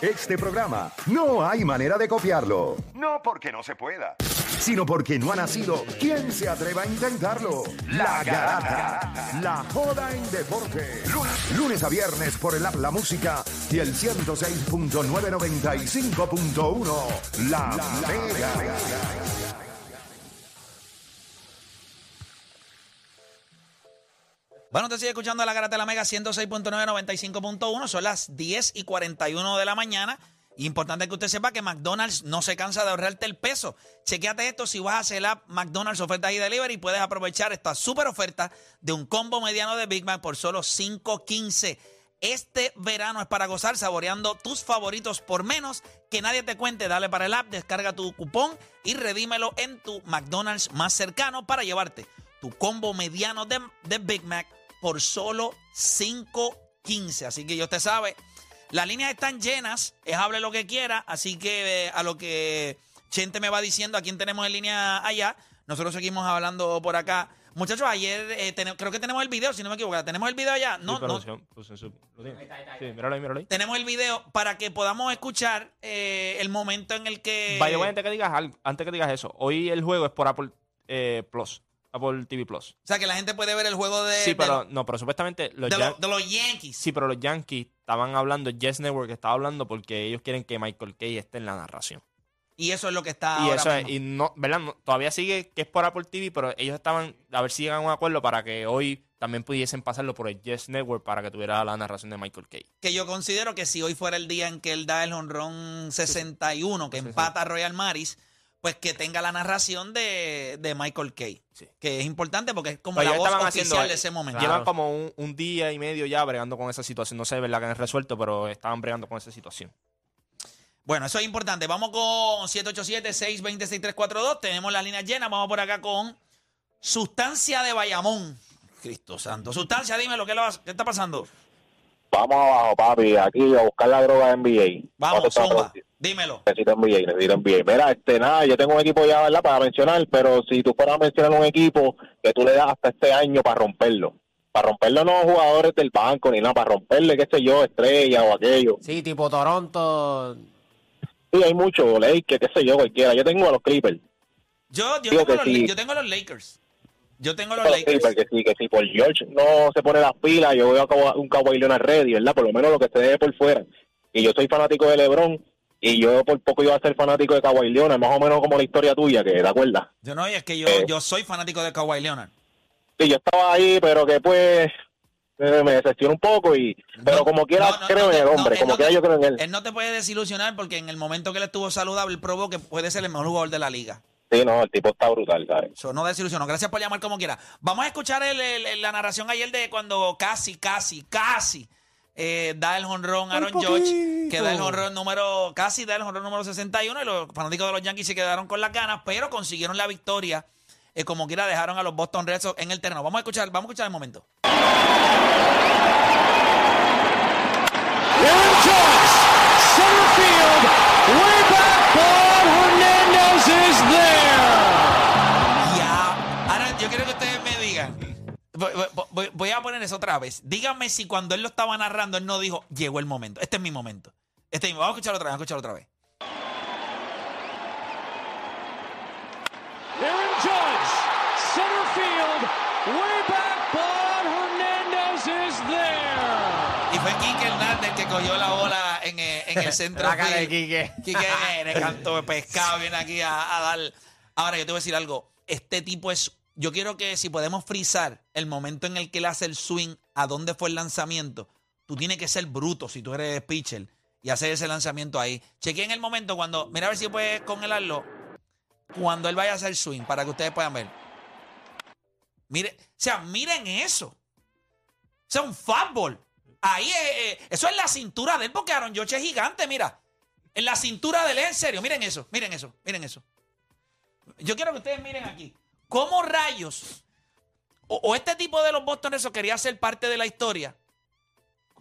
Este programa no hay manera de copiarlo. No porque no se pueda, sino porque no ha nacido. ¿Quién se atreva a intentarlo? La Garata. La joda en deporte. Lunes, lunes a viernes por el app La Música y el 106.995.1. La, Mega. Bueno, te sigue escuchando la Garata de la Mega 106.995.1. Son las 10 y 41 de la mañana. Importante que usted sepa que McDonald's no se cansa de ahorrarte el peso. Chequéate esto, si vas a hacer la McDonald's ofertas y delivery, puedes aprovechar esta super oferta de un combo mediano de Big Mac por solo 5.15. Este verano es para gozar saboreando tus favoritos por menos que nadie te cuente. Dale para el app, descarga tu cupón y redímelo en tu McDonald's más cercano para llevarte tu combo mediano de Big Mac por solo 5.15. Así que yo te sabe, las líneas están llenas, es hable lo que quiera, así que eh, a lo que Chente me va diciendo a quién tenemos en línea allá, nosotros seguimos hablando por acá. Muchachos, ayer eh, creo que tenemos el video, si no me equivoco. ¿Tenemos el video allá? No, Sí, no. Tenemos el video para que podamos escuchar eh, el momento en el que... Vaya, antes que digas algo- antes que digas eso, hoy el juego es por Apple eh, Plus, Apple TV Plus. O sea, que la gente puede ver el juego de, Sí, de pero lo- no, pero supuestamente los, de, los Yankees. sí, pero los Yankees estaban hablando, Yes Network estaba hablando porque ellos quieren que Michael Kay esté en la narración. Y eso es lo que está y ahora eso es, y no, ¿verdad? No, todavía sigue que es por Apple TV, pero ellos estaban a ver si llegan a un acuerdo para que hoy también pudiesen pasarlo por el Yes Network para que tuviera la narración de Michael Kay. que yo considero que si hoy fuera el día en que él da el honrón 61, que Sí, sí. empata a Royal Maris, pues que tenga la narración de, de Michael Kay. Sí. Que es importante porque es como Pero la voz oficial haciendo- de ese momento. Llevan como un, un día y medio ya bregando con esa situación. No sé, ¿verdad? Que han resuelto, pero estaban bregando con esa situación. Bueno, eso es importante. Vamos con 787-620-6342. Tenemos las líneas llenas. Vamos por acá con Sustancia de Bayamón. Cristo santo. Sustancia, dime lo que qué está pasando. Vamos abajo, papi, aquí a buscar la droga de NBA. Vamos, ¿Cuánto está zumba. Dímelo. Necesito NBA, necesito NBA. Mira, este, nada, yo tengo un equipo ya, ¿verdad? Para mencionar, pero si tú fueras a mencionar un equipo que tú le das hasta este año para romperlo. Para romperlo no jugadores del banco ni nada, para romperle, qué sé yo, estrella o aquello. Sí, tipo Toronto. Sí, hay muchos, Lakers, qué sé yo, cualquiera. Yo tengo a los Clippers. Yo, yo, tengo los, sí. yo tengo los Lakers. Yo tengo los Los Lakers. Clippers, que sí, que si por George no se pone las pilas, yo veo a un Kawhi Leonard ready, ¿verdad? Por lo menos lo que se debe por fuera. Y yo soy fanático de LeBron, y yo por poco iba a ser fanático de Kawhi Leonard, más o menos como la historia tuya, que te acuerdas. Yo no, y es que yo, Eh. yo soy fanático de Kawhi Leonard. Sí, yo estaba ahí, pero que pues eh, me decepcionó un poco y pero No, como quiera no, no, creo en el hombre, como quiera te- yo creo en él. Él no te puede desilusionar porque en el momento que él estuvo saludable, él probó que puede ser el mejor jugador de la liga. Sí, no, el tipo está brutal, ¿sabes? Eso no desilusionó. Gracias por llamar como quiera. Vamos a escuchar el- el- la narración ayer de cuando casi, casi, casi eh, da el jonrón Aaron George, que da el jonrón número, casi da el jonrón número 61 y los fanáticos de los Yankees se quedaron con las ganas, pero consiguieron la victoria. eh, como quiera dejaron a los Boston Red Sox en el terreno. Vamos a escuchar, vamos a escuchar el momento. Ya. Ahora yo quiero que ustedes me digan. Voy a poner eso otra vez. Díganme si cuando él lo estaba narrando, él no dijo, llegó el momento. Este es mi momento. Este es mi- Vamos a escucharlo otra vez, vamos a escucharlo otra vez. Aaron Judge, center field, way back, but Hernandez is there. Y fue Quique Hernández el que cogió la bola en, en el centro. La cara de. Quique. Quique canto de pescado, viene aquí a, a dar. Ahora, yo te voy a decir algo. Este tipo es. Yo quiero que si podemos frizar el momento en el que él hace el swing, a dónde fue el lanzamiento, tú tienes que ser bruto si tú eres pitcher y hacer ese lanzamiento ahí. Chequen el momento cuando. Mira a ver si puedes congelarlo. Cuando él vaya a hacer swing, para que ustedes puedan ver. Mire, o sea, miren eso. O sea, un fútbol. Ahí, eh, eh, eso es la cintura de él, porque Aaron George es gigante, mira. En la cintura de él, en serio. Miren eso, miren eso, miren eso. Yo quiero que ustedes miren aquí. ¿Cómo rayos? O, o este tipo de los Boston Red Sox quería ser parte de la historia.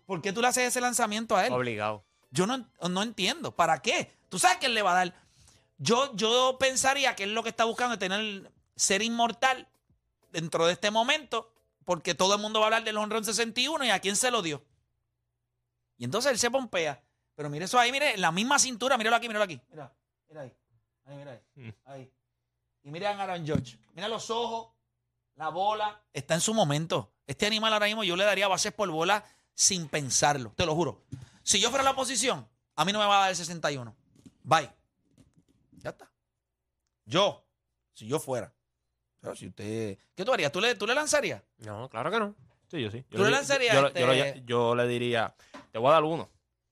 ¿Por qué tú le haces ese lanzamiento a él? Obligado. Yo no, no entiendo. ¿Para qué? Tú sabes que él le va a dar. Yo, yo pensaría que él lo que está buscando es tener ser inmortal dentro de este momento, porque todo el mundo va a hablar del honrón 61 y a quién se lo dio. Y entonces él se pompea. Pero mire eso ahí, mire, la misma cintura, míralo aquí, míralo aquí. Mira, mira ahí. Ahí, mira ahí. Mm. Ahí. Y mira a Aaron George. Mira los ojos, la bola. Está en su momento. Este animal ahora mismo yo le daría bases por bola sin pensarlo, te lo juro. Si yo fuera la oposición, a mí no me va a dar el 61. Bye. Ya está. Yo, si yo fuera. Pero si usted. ¿Qué tú harías? ¿Tú le, tú le lanzarías? No, claro que no. Sí, yo sí. Yo ¿Tú le lanzarías yo, este- yo le- yo le diría, te voy a dar uno.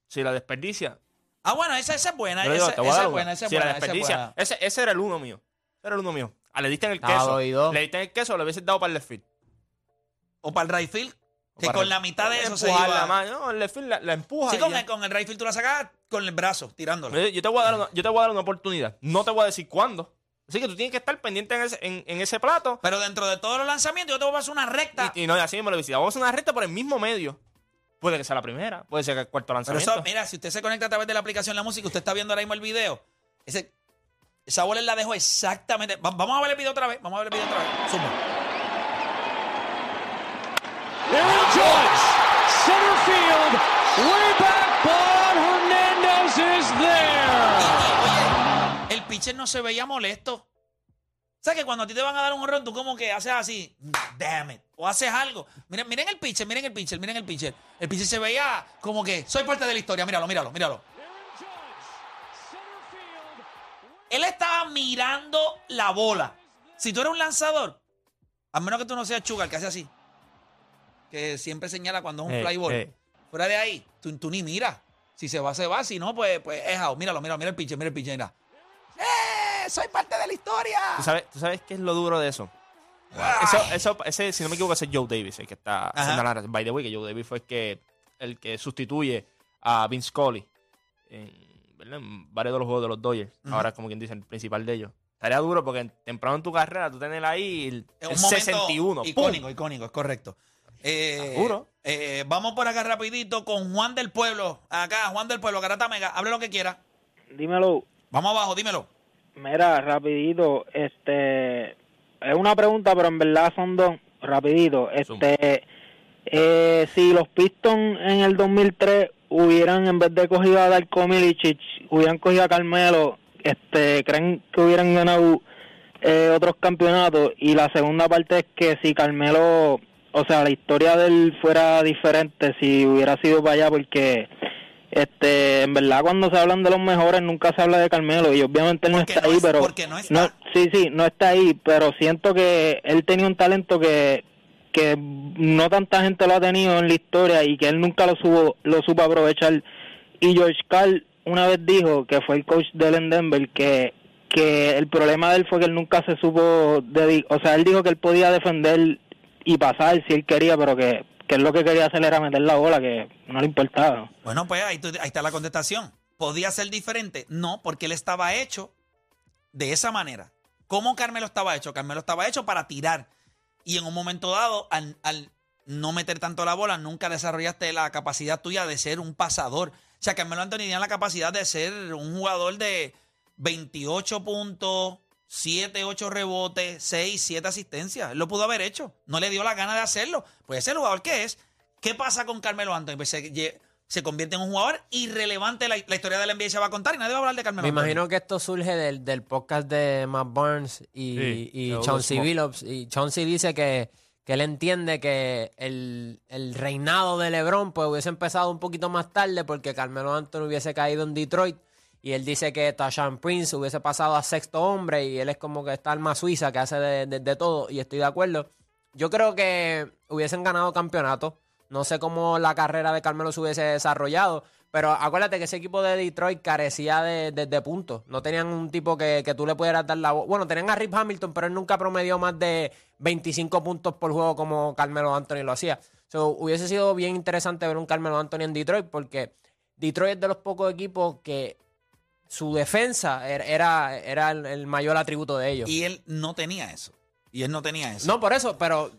Si la desperdicia, Ah, bueno, esa, esa es buena. digo, Esa, es buena, esa es si buena. la esa es desperdicia, buena. ese, ese era el uno mío. Ese era el uno mío. Ah, le diste en el Estaba queso. oído. Le diste en el queso, le hubieses dado para el left field. O para el right field, O que con el- la mitad de eso se iba. la mano. No, el left field la, la empuja. Sí, con el, con el right field tú la sacas con el brazo, tirándolo. Yo te, voy a dar una, yo te voy a dar una oportunidad. No te voy a decir cuándo. Así que tú tienes que estar pendiente en ese, en, en ese plato. Pero dentro de todos los lanzamientos, yo te voy a hacer una recta. Y, y no, así me lo decía. Vamos a hacer una recta por el mismo medio. Puede que sea la primera, puede ser que el cuarto Pero lanzamiento. eso, mira, si usted se conecta a través de la aplicación La Música, usted está viendo ahora mismo el video. Ese, esa bola él la dejó exactamente. Va- vamos a ver el video otra vez. Vamos a ver el video otra vez. Zumba. Aaron Judge, center field, way back, pitcher no se veía molesto. ¿Sabes que cuando a ti te van a dar un horror, tú como que haces así, damn it, o haces algo? Miren, miren el pitcher, miren el pitcher, miren el pitcher. El pitcher se veía como que soy parte de la historia, míralo, míralo, míralo. Él estaba mirando la bola. Si tú eres un lanzador, a menos que tú no seas Chugar, que hace así, que siempre señala cuando es un Eh, fly ball. eh. Fuera de ahí, tú, tú ni miras. Si se va, se va. Si no, pues, pues es out. Míralo, míralo, mira el pitcher, mira el pitcher. Mira. ¡Soy parte de la historia! ¿Tú sabes, ¿Tú sabes qué es lo duro de eso? Eso, eso, ese, si no me equivoco, ese es Joe Davis, el que está haciendo la By the way, que Joe Davis fue el que, el que sustituye a Vince Scully en, varios de los juegos de los Dodgers. Ahora, como quien dice, el principal de ellos. Estaría duro porque temprano en tu carrera tú tener ahí el, el un momento 61. ¡pum! Icónico, icónico, es correcto. Eh, Seguro. eh, vamos por acá rapidito con Juan del Pueblo. Acá, Juan del Pueblo, Garata Mega. Hable lo que quiera. Dímelo, Vamos abajo, dímelo. Mira, rapidito, este, es una pregunta, pero en verdad son dos, rapidito, este, eh, si los Pistons en el 2003 hubieran, en vez de cogido a Darko Milicic, hubieran cogido a Carmelo, este, ¿creen que hubieran ganado eh, otros campeonatos? Y la segunda parte es que si Carmelo, o sea, la historia de él fuera diferente si hubiera sido para allá, porque este, en verdad cuando se hablan de los mejores nunca se habla de Carmelo y obviamente él no está no ahí, es- pero no está. sí, sí, no está ahí, pero siento que él tenía un talento que que no tanta gente lo ha tenido en la historia y que él nunca lo supo lo supo aprovechar y George Carl una vez dijo que fue el coach de él en Denver que que el problema de él fue que él nunca se supo dedi- o sea él dijo que él podía defender y pasar si él quería pero que que él lo que quería hacer era meter la bola que no le importaba Bueno, pues ahí, tú- ahí está la contestación. ¿Podía ser diferente? No, porque él estaba hecho de esa manera. ¿Cómo Carmelo estaba hecho? Carmelo estaba hecho para tirar. Y en un momento dado, al, al no meter tanto la bola, nunca desarrollaste la capacidad tuya de ser un pasador. O sea, Carmelo Anthony tenía la capacidad de ser un jugador de 28 puntos, 7, 8 rebotes, 6, 7 asistencias. Él lo pudo haber hecho. No le dio la gana de hacerlo. Pues ese es el jugador que es. ¿Qué pasa con Carmelo Anthony? Pues se, se convierte en un jugador irrelevante. La, la historia de la NBA se va a contar y nadie va a hablar de Carmelo Me Anthony. imagino que esto surge del, del podcast de Matt Barnes y, Sí, y Chauncey. Billups. Y Chauncey dice que, que él entiende que el, el reinado de LeBron pues, hubiese empezado un poquito más tarde porque Carmelo Anthony hubiese caído en Detroit. Y él dice que Tashan Prince hubiese pasado a sexto hombre y él es como que esta alma suiza que hace de, de- todo. Y estoy de acuerdo. Yo creo que hubiesen ganado campeonato. No sé cómo la carrera de Carmelo se hubiese desarrollado. Pero acuérdate que ese equipo de Detroit carecía de, de- puntos. No tenían un tipo que, que tú le pudieras dar la. Bueno, tenían a Rip Hamilton, pero él nunca promedió más de 25 puntos por juego como Carmelo Anthony lo hacía. So, hubiese sido bien interesante ver un Carmelo Anthony en Detroit porque Detroit es de los pocos equipos que su defensa era, era, era el, el mayor atributo de ellos. Y él no tenía eso. Y él no tenía eso. No, por eso, pero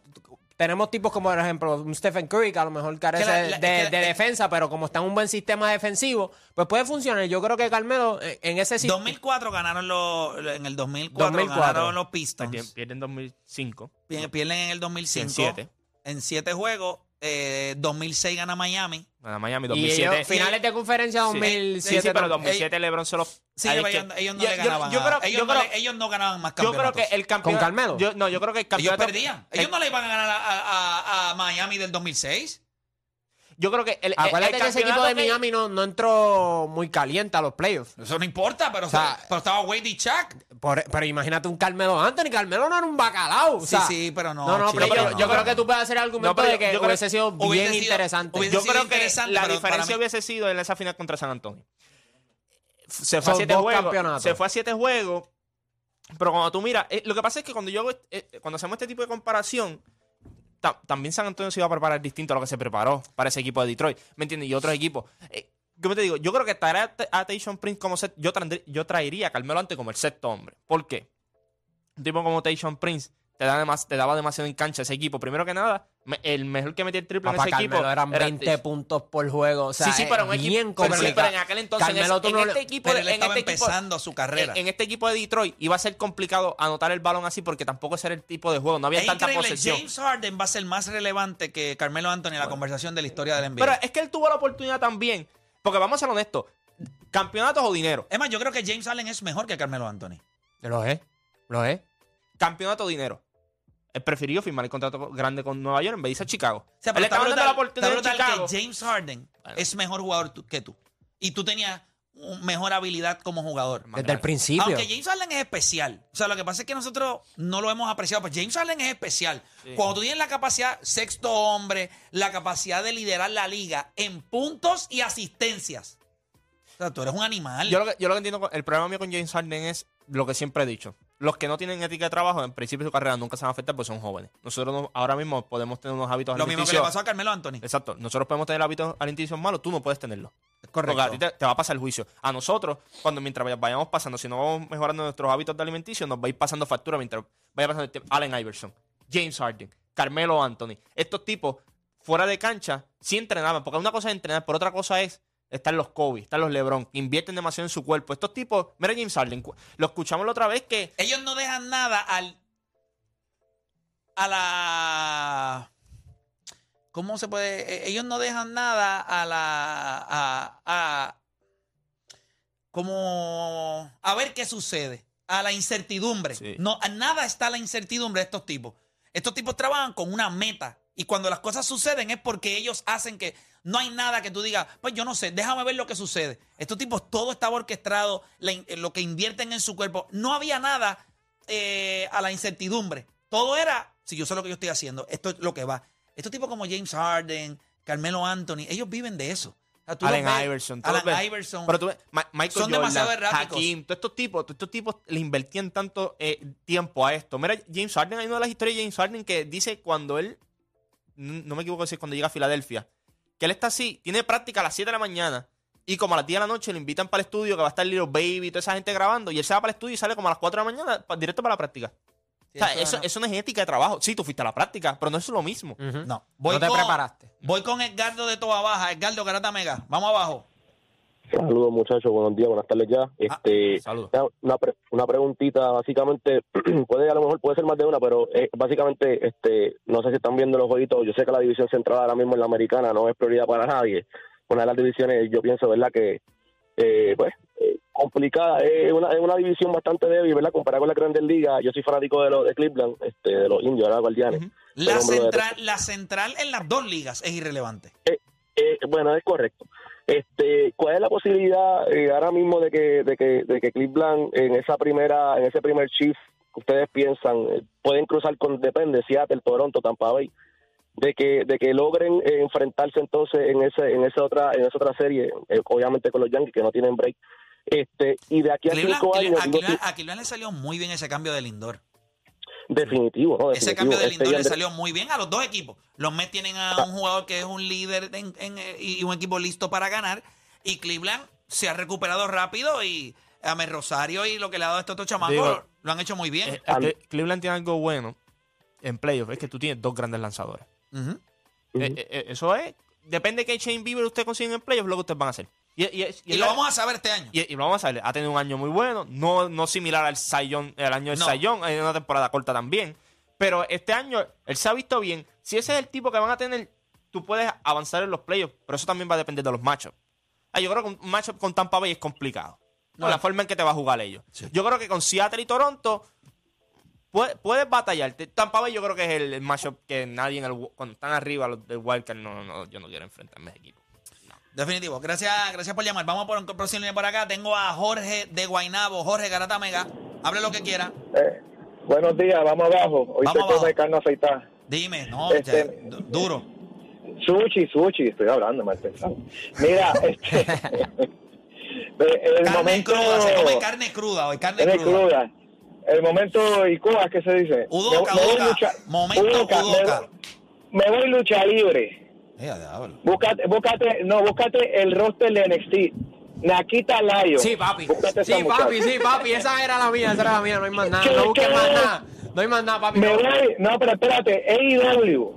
tenemos tipos como, por ejemplo, un Stephen Curry, que a lo mejor carece Que la- la- de, la- de defensa, pero como está en un buen sistema defensivo, pues puede funcionar. Yo creo que Carmelo eh, en ese sistema. 2004 ganaron los. En el 2004, 2004. ganaron los Pistons. Pierden- Pierden 2005. Pi- Pierden en el 2005. En siete. En siete juegos. Eh, 2006 gana Miami. Gana Miami Y 2007. ellos, finales de conferencia Sí. 2007. Sí, sí, pero también. 2007 LeBron se lo. Sí, pero es que- ellos, ellos no yo- le yo- ganaban. Yo a- creo, ellos, yo no creo, le- ellos no ganaban más yo creo campeonatos. que el campeón. Carmelo? Yo, no, yo creo que el ellos campeonato. perdían. el- Ellos no le iban a ganar a, a- a Miami del 2006. Yo creo que el, el- Acuérdate el que ese equipo de que- Miami no, no entró muy caliente a los playoffs. Eso no importa, pero, O sea, pero estaba Wade y Chuck. Por- pero imagínate un Carmelo Anthony. Carmelo no era un bacalao. o Sí, sea, sí, pero no. No, no, chico, pero yo, pero yo no. creo que tú puedes hacer el argumento No, pero de que yo creo- hubiese sido bien sido- interesante. hubiese Yo sido creo que interesante, la diferencia hubiese sido en esa final contra San Antonio. Se fue a siete juegos. campeonatos. Se fue a siete juegos. Pero cuando tú miras, eh, lo que pasa es que cuando yo hago est- eh, cuando hacemos este tipo de comparación, ta- también San Antonio se iba a preparar distinto a lo que se preparó para ese equipo de Detroit. ¿Me entiendes? Y otros equipos. Eh, ¿Cómo te digo? Yo creo que traer a, Tayshaun Prince como set, yo, yo traería a Carmelo antes como el sexto hombre. ¿Por qué? Un tipo como Tayshaun Prince te, da demas- te daba demasiado en cancha ese equipo. Primero que nada, me- el mejor que metía el triple Papá, en ese equipo eran era 20 Tayshaun. puntos por juego. O sea, sí, sí, pero, un equipo, bien pero, sí, complicado. pero en aquel entonces, en Carmelo, en, no este le- equipo, Pero de- él en estaba este equipo- empezando su carrera. en, en este equipo de Detroit iba a ser complicado anotar el balón así porque tampoco ese era el tipo de juego, no había Es tanta increíble, posesión. James Harden va a ser más relevante que Carmelo Anthony en la conversación de la historia del NBA. Pero es que él tuvo la oportunidad también, porque vamos a ser honestos, campeonatos o dinero. es más, yo creo que James Harden es mejor que Carmelo Anthony. Lo es. Lo es. Campeonato dinero. Él prefirió firmar el contrato grande con Nueva York en vez de irse a Chicago. O sea, él pero estaba está dando la brutal- oportunidad está brutal Chicago. que James Harden Bueno. es mejor jugador que tú. Y tú tenías mejor habilidad como jugador. Desde el principio. Aunque James Harden es especial. O sea, lo que pasa es que nosotros no lo hemos apreciado. Pues James Harden es especial. Cuando tú tienes la capacidad, sexto hombre, la capacidad de liderar la liga en puntos y asistencias. O sea, tú eres un animal. Yo lo, que, yo lo que entiendo, el problema mío con James Harden es lo que siempre he dicho. Los que no tienen ética de trabajo, en principio de su carrera nunca se van a afectar porque son jóvenes. Nosotros no- ahora mismo podemos tener unos hábitos lo mismo que le alimenticios- pasó a Carmelo Anthony. Exacto. Nosotros podemos tener hábitos alimenticios malos, tú no puedes tenerlos. Correcto. Porque a ti te, te va a pasar el juicio. A nosotros, cuando mientras vaya- vayamos pasando, si no vamos mejorando nuestros hábitos de alimenticio, nos va a ir pasando factura mientras vaya pasando el tiempo. Allen Iverson, James Harden, Carmelo Anthony. Estos tipos, fuera de cancha, sí entrenaban. Porque una cosa es entrenar, pero otra cosa es están los Kobe, están los LeBron, que invierten demasiado en su cuerpo. Estos tipos, mira James Harden, lo escuchamos la otra vez que Ellos no dejan nada al. a la. ¿Cómo se puede? Eh, Ellos no dejan nada a la. a. a como. a ver qué sucede. A la incertidumbre. Sí. No, a nada está la incertidumbre de estos tipos. Estos tipos trabajan con una meta. Y cuando las cosas suceden es porque ellos hacen que no hay nada que tú digas, pues yo no sé, déjame ver lo que sucede. Estos tipos, todo estaba orquestado, lo que invierten en su cuerpo. No había nada eh, a la incertidumbre. Todo era, si yo sé lo que yo estoy haciendo, esto es lo que va. Estos tipos como James Harden, Carmelo Anthony, ellos viven de eso. O sea, Allen ves, Iverson. Alan ves. Iverson. Pero tú ves, Ma- Michael Son Jordan, demasiado erráticos. Hakim, todos estos tipos, todos estos tipos le invertían tanto eh, tiempo a esto. Mira, James Harden, hay una de las historias de James Harden que dice cuando él, no me equivoco si es cuando llega a Filadelfia, que él está así, tiene práctica a las 7 de la mañana y como a las 10 de la noche lo invitan para el estudio que va a estar Little Baby y toda esa gente grabando y él se va para el estudio y sale como a las 4 de la mañana directo para la práctica. Sí, o sea, eso eso, no. es ética de trabajo. Sí, tú fuiste a la práctica, pero no es lo mismo. Ujú. No, voy no te con, preparaste. Voy con Edgardo de Toa Baja. Edgardo Garata Mega. Vamos abajo. Saludos muchachos, buenos días, buenas tardes ya. Este, Saludos. una, pre- una preguntita, básicamente, puede a lo mejor puede ser más de una, pero eh, básicamente, este, no sé si están viendo los jueguitos, yo sé que la división central ahora mismo en la americana no es prioridad para nadie. Una de las divisiones, yo pienso, ¿verdad? Que, eh, pues, eh, complicada, es una, es una división bastante débil, ¿verdad? Comparada con la Grandes Ligas, yo soy fanático de los de Cleveland, este, de los indios, ¿verdad? Guardianes. Ujú. La central, la central en las dos ligas es irrelevante. Eh, bueno, es correcto. Este, ¿cuál es la posibilidad eh, ahora mismo de que, de que, de que Cleveland en esa primera, en ese primer que ustedes piensan eh, pueden cruzar con depende Seattle, Toronto, Tampa Bay, de que, de que logren eh, enfrentarse entonces en ese, en esa otra, en esa otra serie, obviamente con los Yankees que no tienen break, este, y de aquí a Cleveland- cinco años, a, digo, Cleveland, a Cleveland le salió muy bien ese cambio de Lindor. Definitivo, ¿no? Ese cambio de Este, Lindor le salió muy bien a los dos equipos. Los Mets tienen a un jugador que es un líder en- en, eh, y un equipo listo para ganar. Y Cleveland se ha recuperado rápido y a Rosario y lo que le ha dado a estos otros chamacos Digo, lo han hecho muy bien. Eh, Cleveland tiene algo bueno en playoffs, es que tú tienes dos grandes lanzadores. Eh, eso es. Depende de qué Shane Bieber usted consigue en playoffs, lo que ustedes van a hacer. Y, y- y- Y lo vamos a saber este año. y- lo vamos a ver. Ha tenido un año muy bueno. No, no similar al Sayón, el año del No. Sayón. En una temporada corta también. Pero este año él se ha visto bien. Si ese es el tipo que van a tener tú puedes avanzar en los playoffs, pero eso también va a depender de los matchups. Ah, yo creo que un matchup con Tampa Bay es complicado. Por la forma en que te va a jugar ellos. Yo creo que con Seattle y Toronto puedes, puedes batallarte. Tampa Bay yo creo que es el, el matchup que nadie en el, cuando están arriba los del Wildcard, no, no, yo no quiero enfrentarme a ese equipo. Definitivo. Gracias, gracias por llamar. Vamos por un próximo línea por acá. Tengo a Jorge de Guainabo. Jorge Garata Mega. Hable lo que quiera. Eh, buenos días, vamos abajo. Hoy Vamos se come carne afeitada. Dime, no, Este- ya, du- duro. Sushi, sushi, estoy hablando mal pensado. Mira, este, el Carne momento, cruda, se come carne cruda hoy, carne carne cruda. cruda. El momento Icoa, ¿qué se dice? Udoca, Me- me voy Udoca. lucha- Momento Udoca, me Udoca. voy- Me voy lucha libre. Eh, diablo. Búscate, búscate, no, búscate el roster de NXT. Nakita Lion. Sí, papi. Búscate Sí, muchacha. papi, sí, papi. Esa era la mía, esa era la mía. No hay más nada. ¿Qué, No busques qué? más nada. No hay más nada, papi. Me no. voy, no, pero espérate, AEW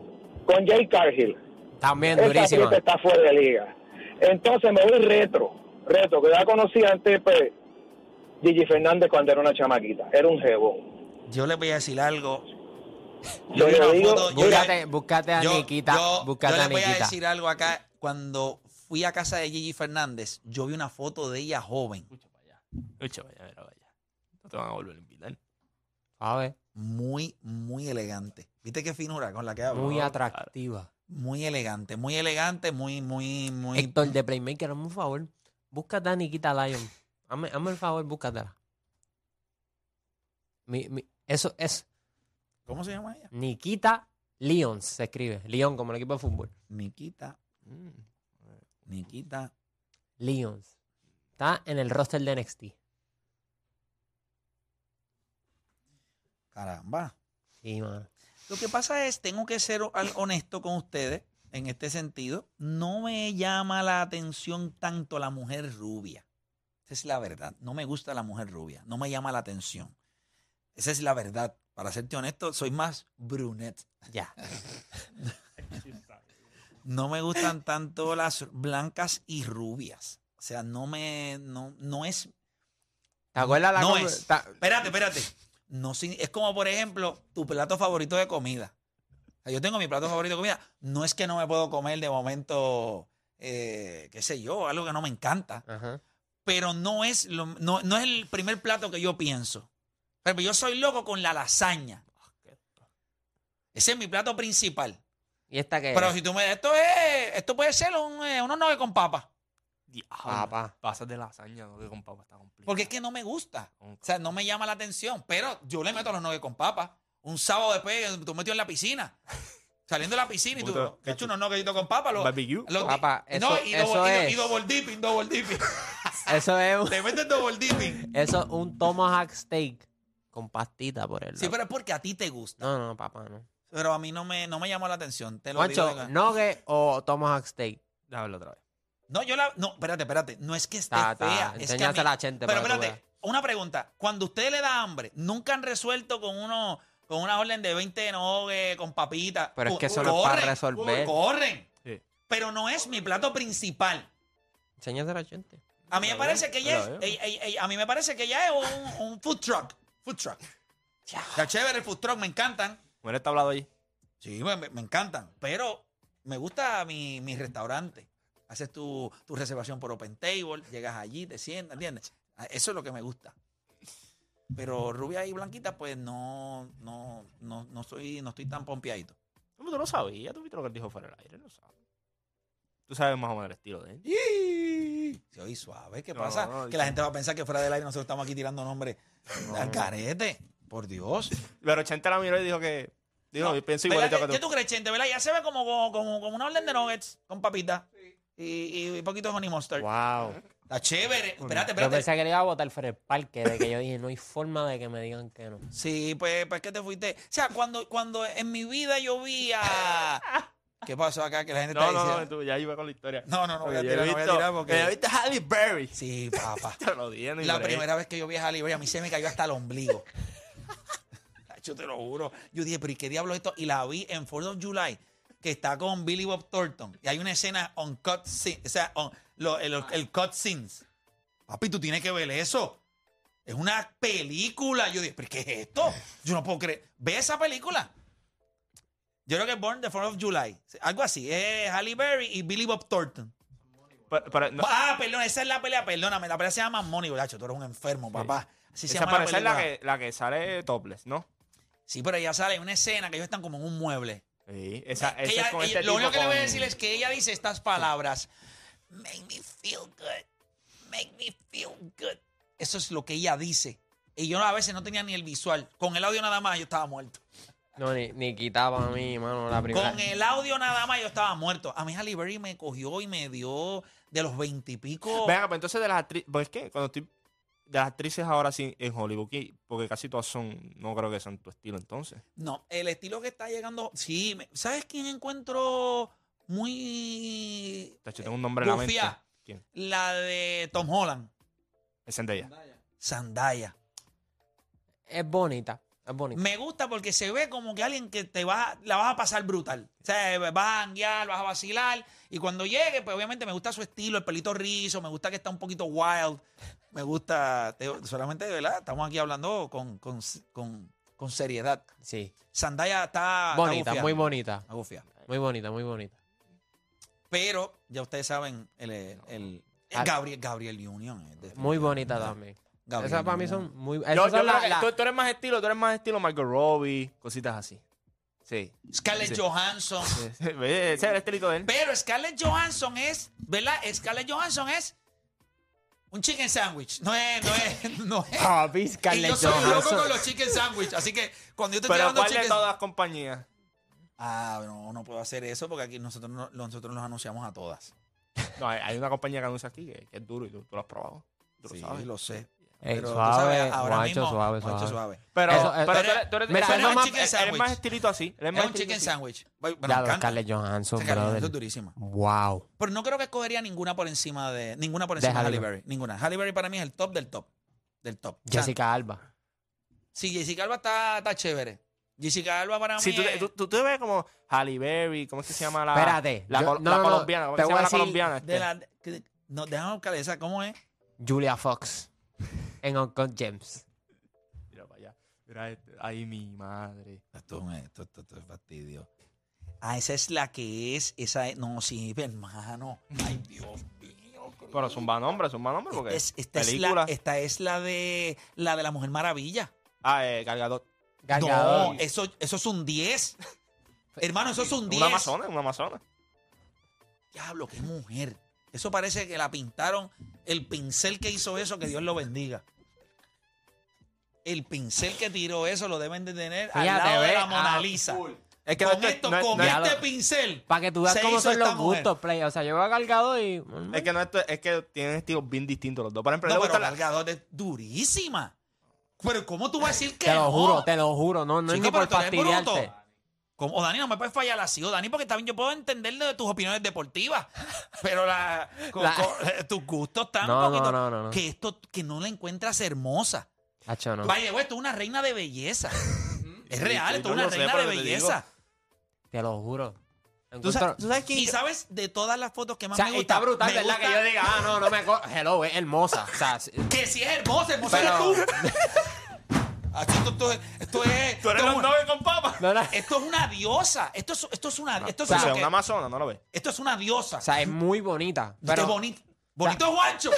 con Jay Cargill. También Esa durísima. está fuera de liga. Entonces me voy retro. Retro, que ya conocí antes, pues, Gigi Fernández cuando era una chamaquita. Era un jebón. Yo le voy a decir algo. Yo vi le una digo, foto- yo- Búscate, búscate a yo- Nikita. yo- búscate yo a le voy a Nikita. decir algo acá. Cuando fui a casa de Gigi Fernández, yo vi una foto de ella joven. Escucha, vaya, mira, vaya. No te van a volver a invitar. A ver, Muy, muy elegante. ¿Viste qué finura con la que hablo? muy atractiva. Muy elegante, muy elegante, muy, muy, muy. Héctor de Playmaker, hazme un favor. Búscate a Nikita Lion. Hazme, hazme el favor, búscatela. Mi, mi- eso es ¿Cómo se llama ella? Nikita Lions, se escribe. León, como el equipo de fútbol. Nikita. Mm. Nikita. Lions. Está en el roster de NXT. Caramba. Sí, mano. Lo que pasa es, tengo que ser honesto con ustedes en este sentido. No me llama la atención tanto la mujer rubia. Esa es la verdad. No me gusta la mujer rubia. No me llama la atención. Esa es la verdad. Para serte honesto, soy más brunette. Ya. No me gustan tanto las blancas y rubias. O sea, no me. No, no es. ¿Te acuerdas la No es. ta- Espérate, espérate. No, es como, por ejemplo, tu plato favorito de comida. O sea, yo tengo mi plato favorito de comida. No es que no me puedo comer de momento, eh, qué sé yo, algo que no me encanta. Ajá. Pero no es, lo- no, no es el primer plato que yo pienso. Pero yo soy loco con la lasaña. Ese es mi plato principal. ¿Y esta qué Pero es? si tú me esto es, esto puede ser un, eh, unos nuggets con papa. Diablo. Papá. Pasas de lasaña, que con papa está complicado. Porque es que no me gusta. O sea, no me llama la atención. Pero yo le meto los nuggets con papa. Un sábado después, tú metido en la piscina. Saliendo de la piscina y tú, Puto, he hecho unos nuggets con papa. Los, Barbecue. los- Papá, no, y, eso double, es. y double dipping, double dipping. Eso es un, Te metes double dipping. eso es un tomahawk steak con pastita por el Sí, pero es porque a ti te gusta. No, no, papá, no. Pero a mí no me, no me llamó la atención. Te lo digo. Juancho, de- ¿nugget o tomahawk steak? Verlo otra vez. No, yo la. No, espérate, espérate. No es que esté Ta, ta, fea. Es que a mí- enséñasela a Chente Pero para que tú espérate, una pregunta. Cuando usted le da hambre, ¿nunca han resuelto con uno con una orden de 20 nogues, con papitas? Pero es que eso no es para resolver. Corren. Sí. Pero no es mi plato principal. Enséñasela a Chente. A mí me La parece que la ya es, veo. ey, ey, ey, a mí me parece que ya es un, un food truck. Food truck. Está chévere el food truck, me encantan. Bueno, está hablado ahí. Sí, me, me encantan. Pero me gusta mi, mi restaurante. Haces tu, tu reservación por Open Table, llegas allí, te sientas, ¿entiendes? Ah, Eso es lo que me gusta. Pero rubia y blanquita, pues no, no, no, no soy, no estoy tan pompeadito. ¿Cómo tú lo sabías? ¿Tú viste lo que él dijo fuera del aire? No sabes. Tú sabes más o menos el estilo de él. Sí, oye, suave, ¿qué No, pasa? no, que la gente va a pensar que fuera del aire nosotros estamos aquí tirando nombres al carete. Por Dios. Pero Chente la miró y dijo que. Dijo, No, yo pienso ¿verdad igualito que- que ¿Qué tú. tú crees, Chente? ¿Verdad? Ya se ve como, como, como, como una orden de nuggets con papitas. Y, y poquito de honey mustard. Wow. Está chévere. Espérate, Yo espérate. pensé que le iba a botar fuera el parque, de que yo dije, no hay forma de que me digan que no. Sí, pues, pues que te fuiste. O sea, cuando, cuando en mi vida yo vi a. ¿Qué pasó acá? Que la gente No, está no, no, tú ya iba con la historia. No, no, no, voy a tirar, no voy a tirar porque- Halle Berry. Sí, papá. Te lo dije, La primera vez que yo vi a Halle Berry, a mí se me cayó hasta el ombligo. Yo te lo juro. Yo dije, pero ¿y qué diablo es esto? Y la vi en 4th of July, que está con Billy Bob Thornton. Y hay una escena on cut scene, o sea, on- lo- el, el cut scenes. Papi, tú tienes que ver eso. Es una película. Yo dije, ¿pero qué es esto? Yo no puedo creer. Ve esa película. Yo creo que es Born the 4th of July. Algo así. Es Halle Berry y Billy Bob Thornton. Pero- pero no- Ah, perdón, esa es la pelea, perdóname. La pelea se llama Money, tú eres un enfermo, papá. Así se esa llama la parece la que, la que sale topless, ¿no? Sí, pero ella sale en una escena que ellos están como en un mueble. Sí, esa, esa Ella- es con ella- este lo único que le voy a decir es que ella dice estas palabras. Make me feel good. Make me feel good. Eso es lo que ella dice. Y yo a veces no tenía ni el visual. Con el audio nada más yo estaba muerto. No, ni, ni quitaba a mí, mano, la primera. Con el audio nada más yo estaba muerto. A mí Halle Berry me cogió y me dio de los veintipico. Venga, pues entonces de las actrices, pues es que cuando estoy de las actrices ahora sí en Hollywood, que- porque casi todas son, no creo que son tu estilo entonces. No, el estilo que está llegando. Sí, me- ¿sabes quién encuentro muy. De hecho, tengo un nombre en la mente. ¿Quién? La de Tom Holland. Es Zendaya. Zendaya. Es bonita, Me gusta porque se ve como que alguien que te va, la vas a pasar brutal. O sea, vas a janguear, vas a vacilar. Y cuando llegue, pues obviamente me gusta su estilo, el pelito rizo, me gusta que está un poquito wild. Me gusta, te- solamente, ¿verdad? Estamos aquí hablando con, con, con, con seriedad. Sí. Zendaya está... Bonita, muy bonita. Está gufia. Muy bonita, muy bonita. Pero, ya ustedes saben, el, el, el- Ah. Gabriel, Gabriel Union. Muy bonita también. Gabriel Esas para mí son muy. Yo, Esas yo son creo las- que las- tú, tú eres más estilo, tú eres más estilo Margot Robbie, cositas así. Sí. Scarlett Sí. Johansson. Ese es el estilito de él. Pero Scarlett Johansson es, ¿verdad? Scarlett Johansson es un chicken sandwich. No es, no es, no es. Papi, y Scarlett yo soy loco Johansson. con los chicken sandwich. Así que cuando yo te estoy Pero ¿cuál de chicken todas las compañías? Ah, no, no puedo hacer eso porque aquí nosotros, no- nosotros nos anunciamos a todas. No, hay, hay una compañía que anuncia aquí que, que es duro y tú, tú lo has probado. Tú Sí, lo sabes. lo sé. Ey, Pero tú suave, sabes, ahora guacho, mismo, suave, guacho, suave. Pero, Eso, pero tú eres, tú eres, mira, tú eres eso más, más- chicken estilito así. Eres Es más un chicken sandwich. Bueno, Ya. Scarlett Johansson, Scarlett es durísima. Wow. Pero no creo que escogería ninguna por encima de. Ninguna por De encima de Halle Halle Berry. Ninguna. Halle Berry para mí es el top del top. Del top. Jessica Alba. Sí, Jessica Alba está, está chévere. Jessica Alba para Sí, mí tú, es- tú, tú te ves como Halle Berry, ¿cómo es que se llama la. Espérate, La, yo- la no, colombiana. ¿Cómo es se llama la colombiana? de Este? la, que- no, déjame buscar esa. ¿Cómo es? Julia Fox. En Uncle James. Mira para allá. Mira, este- ay, mi madre. Esto, es- esto, esto- esto es fastidio. Ah, esa es la que es. Esa es, no, sí, hermano. Ay, Dios mío. Pero zumba nombre, zumba nombre, porque. Es- esta, es película. la, esta es la de la de la Mujer Maravilla. Ah, eh, cargador. No, Galgador. eso, eso es un 10. Hermano, eso es un 10. Una amazona, una amazona. Diablo, qué mujer. Eso parece que la pintaron. El pincel que hizo eso, que Dios lo bendiga. El pincel que tiró eso lo deben de tener al Fíjate, lado de la Mona ah, Lisa. Es que con no es- esto, no es- con no es- este lo- pincel. Para que tú veas cómo son los mujer. gustos, play. O sea, yo veo cargado y. Es que no esto- es que tienen estilos bien distintos los dos. Por ejemplo, No, pero la- Gadot es durísima. Pero ¿cómo tú vas a decir que Te lo no? juro, te lo juro. No, no es Chico, ni por pero tú eres bruto. fastidiarte. ¿Cómo? O Dani, no me puedes fallar así, o Dani, porque también yo puedo entender de tus opiniones deportivas, pero la, con- La- con- eh, tus gustos están No, un poquito... no, no, no. Que esto, que no la encuentras hermosa. Hacho, no. Vaya, güey, esto es una reina de belleza. es real, sí, esto yo es una lo sé, reina pero de te belleza. Te lo juro. ¿Tú sabes, tú sabes quién? Y sabes, de todas las fotos que O más sea, me y gustan... está brutal, me ¿verdad? gusta Que yo diga, ah, no, no me. co- Hello, es hermosa. O sea, sí- Que si es hermosa, hermosa Pero- eres tú. Así, esto, esto es... Esto es, Tú eres esto los es- novios con no, no. esto es una diosa. Esto es, esto es una... Esto es, O sea, que- una amazona, no lo ves. esto es una diosa. O sea, es muy bonita. Esto Pero es bonito. Bonito es Juancho.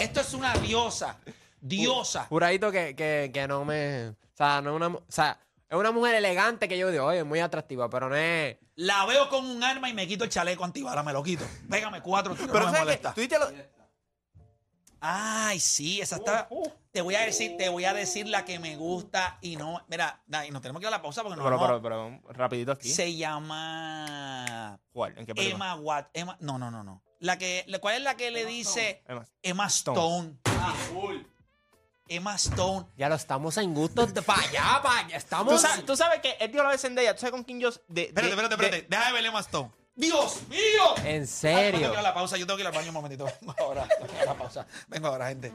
Esto es una diosa. Diosa. juradito que, que, que no me. O sea, no es una. O sea, es una mujer elegante que yo digo, oye, es muy atractiva, pero no es. La veo con un arma y me quito el chaleco antibala, me lo quito. Pégame cuatro tiros, Pero no me ¿sabes molesta. Tú viste lo- Ay, sí, esa está. Uh, Te voy a decir, te voy a decir la que me gusta y no. Mira, Dani, nos tenemos que ir a la pausa porque no Pero, vamos- pero, pero, rapidito aquí. Se llama ¿Cuál? ¿En qué película? Emma Watt. Emma, no, no, no, no. La que, la- ¿Cuál es la que le dice Emma. Emma Stone? Emma Stone. Ya lo estamos en gustos de para allá, para allá. Estamos. ¿Tú sabes, tú sabes que él dio la vez Zendaya. ¿Tú sabes con quién yo...? De, Espérate, de- espérate, de- espérate. Déjame ver Emma Stone. ¡Dios mío! En Ay, serio. tengo que ir a la pausa, yo tengo que ir al baño un momentito. Vengo ahora, tengo que ir a la pausa. Vengo ahora, gente.